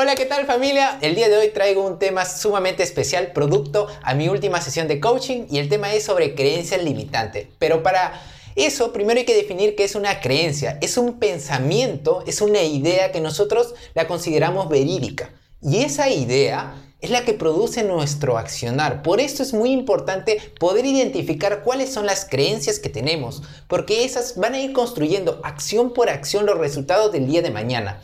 Hola, ¿qué tal familia? El día de hoy traigo un tema sumamente especial, producto a mi última sesión de coaching y el tema es sobre creencias limitantes. Pero para eso primero hay que definir qué es una creencia. Es un pensamiento, es una idea que nosotros la consideramos verídica. Y esa idea es la que produce nuestro accionar. Por esto es muy importante poder identificar cuáles son las creencias que tenemos, porque esas van a ir construyendo acción por acción los resultados del día de mañana.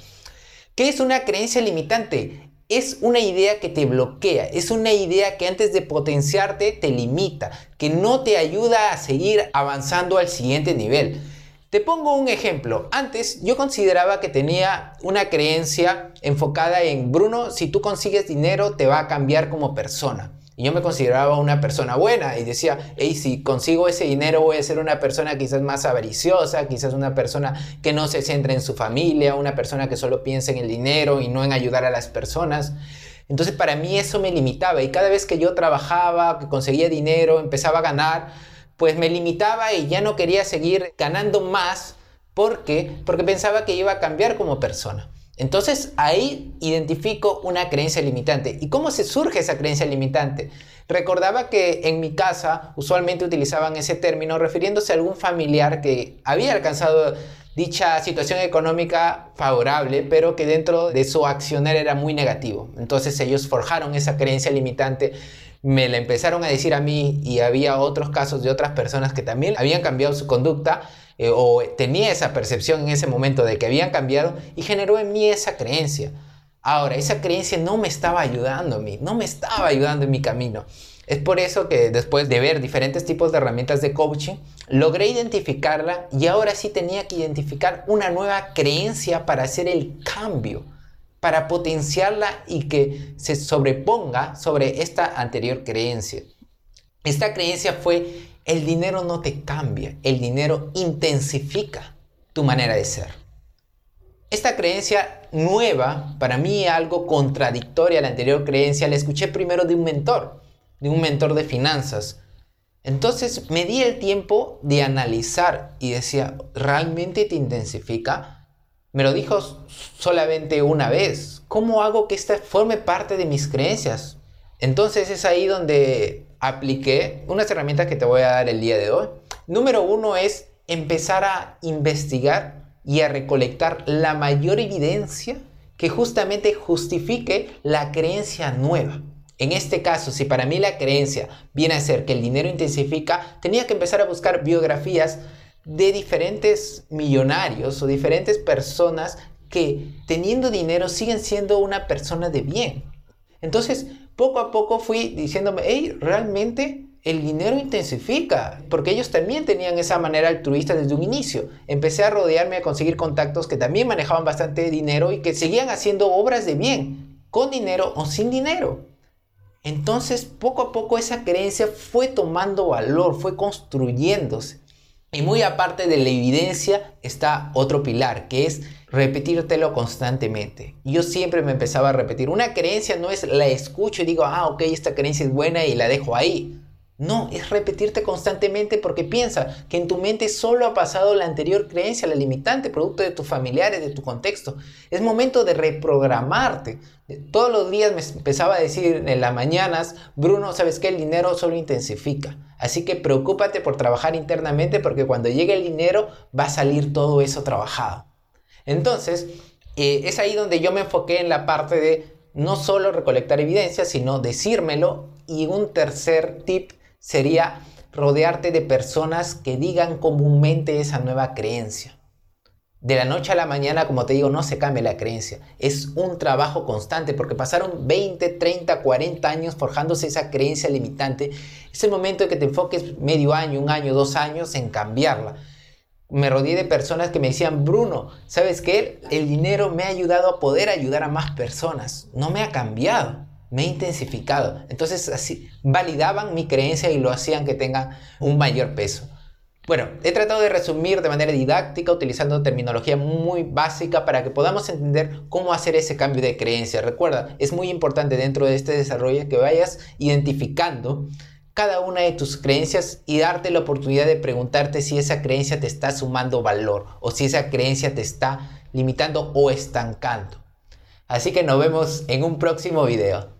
¿Qué es una creencia limitante? Es una idea que te bloquea, es una idea que antes de potenciarte te limita, que no te ayuda a seguir avanzando al siguiente nivel. Te pongo un ejemplo. Antes yo consideraba que tenía una creencia enfocada en Bruno, si tú consigues dinero te va a cambiar como persona. Y yo me consideraba una persona buena y decía, hey, si consigo ese dinero voy a ser una persona quizás más avariciosa, quizás una persona que no se centra en su familia, una persona que solo piensa en el dinero y no en ayudar a las personas. Entonces para mí eso me limitaba y cada vez que yo trabajaba, que conseguía dinero, empezaba a ganar, pues me limitaba y ya no quería seguir ganando más porque porque pensaba que iba a cambiar como persona. Entonces ahí identifico una creencia limitante. ¿Y cómo se surge esa creencia limitante? Recordaba que en mi casa usualmente utilizaban ese término refiriéndose a algún familiar que había alcanzado dicha situación económica favorable, pero que dentro de su accionar era muy negativo. Entonces ellos forjaron esa creencia limitante, me la empezaron a decir a mí y había otros casos de otras personas que también habían cambiado su conducta eh, o tenía esa percepción en ese momento de que habían cambiado y generó en mí esa creencia. Ahora, esa creencia no me estaba ayudando a mí, no me estaba ayudando en mi camino. Es por eso que después de ver diferentes tipos de herramientas de coaching, logré identificarla y ahora sí tenía que identificar una nueva creencia para hacer el cambio, para potenciarla y que se sobreponga sobre esta anterior creencia. Esta creencia fue el dinero no te cambia, el dinero intensifica tu manera de ser. Esta creencia nueva, para mí algo contradictoria a la anterior creencia, la escuché primero de un mentor, de un mentor de finanzas. Entonces me di el tiempo de analizar y decía, ¿realmente te intensifica? Me lo dijo solamente una vez. ¿Cómo hago que esta forme parte de mis creencias? Entonces es ahí donde apliqué unas herramientas que te voy a dar el día de hoy. Número uno es empezar a investigar y a recolectar la mayor evidencia que justamente justifique la creencia nueva. En este caso, si para mí la creencia viene a ser que el dinero intensifica, tenía que empezar a buscar biografías de diferentes millonarios o diferentes personas que teniendo dinero siguen siendo una persona de bien. Entonces, poco a poco fui diciéndome, hey, realmente el dinero intensifica, porque ellos también tenían esa manera altruista desde un inicio. Empecé a rodearme, a conseguir contactos que también manejaban bastante dinero y que seguían haciendo obras de bien, con dinero o sin dinero. Entonces, poco a poco esa creencia fue tomando valor, fue construyéndose. Y muy aparte de la evidencia está otro pilar, que es repetírtelo constantemente. Yo siempre me empezaba a repetir. Una creencia no es la escucho y digo, ah, ok, esta creencia es buena y la dejo ahí. No, es repetirte constantemente porque piensa que en tu mente solo ha pasado la anterior creencia, la limitante, producto de tus familiares, de tu contexto. Es momento de reprogramarte. Todos los días me empezaba a decir en las mañanas, Bruno, ¿sabes qué? El dinero solo intensifica. Así que preocúpate por trabajar internamente porque cuando llegue el dinero va a salir todo eso trabajado. Entonces, eh, es ahí donde yo me enfoqué en la parte de no solo recolectar evidencia, sino decírmelo. Y un tercer tip sería rodearte de personas que digan comúnmente esa nueva creencia. De la noche a la mañana, como te digo, no se cambia la creencia. Es un trabajo constante porque pasaron 20, 30, 40 años forjándose esa creencia limitante. Es el momento de que te enfoques medio año, un año, dos años en cambiarla. Me rodeé de personas que me decían, Bruno, ¿sabes qué? El dinero me ha ayudado a poder ayudar a más personas. No me ha cambiado me he intensificado. Entonces así validaban mi creencia y lo hacían que tenga un mayor peso. Bueno, he tratado de resumir de manera didáctica utilizando terminología muy básica para que podamos entender cómo hacer ese cambio de creencia. Recuerda, es muy importante dentro de este desarrollo que vayas identificando cada una de tus creencias y darte la oportunidad de preguntarte si esa creencia te está sumando valor o si esa creencia te está limitando o estancando. Así que nos vemos en un próximo video.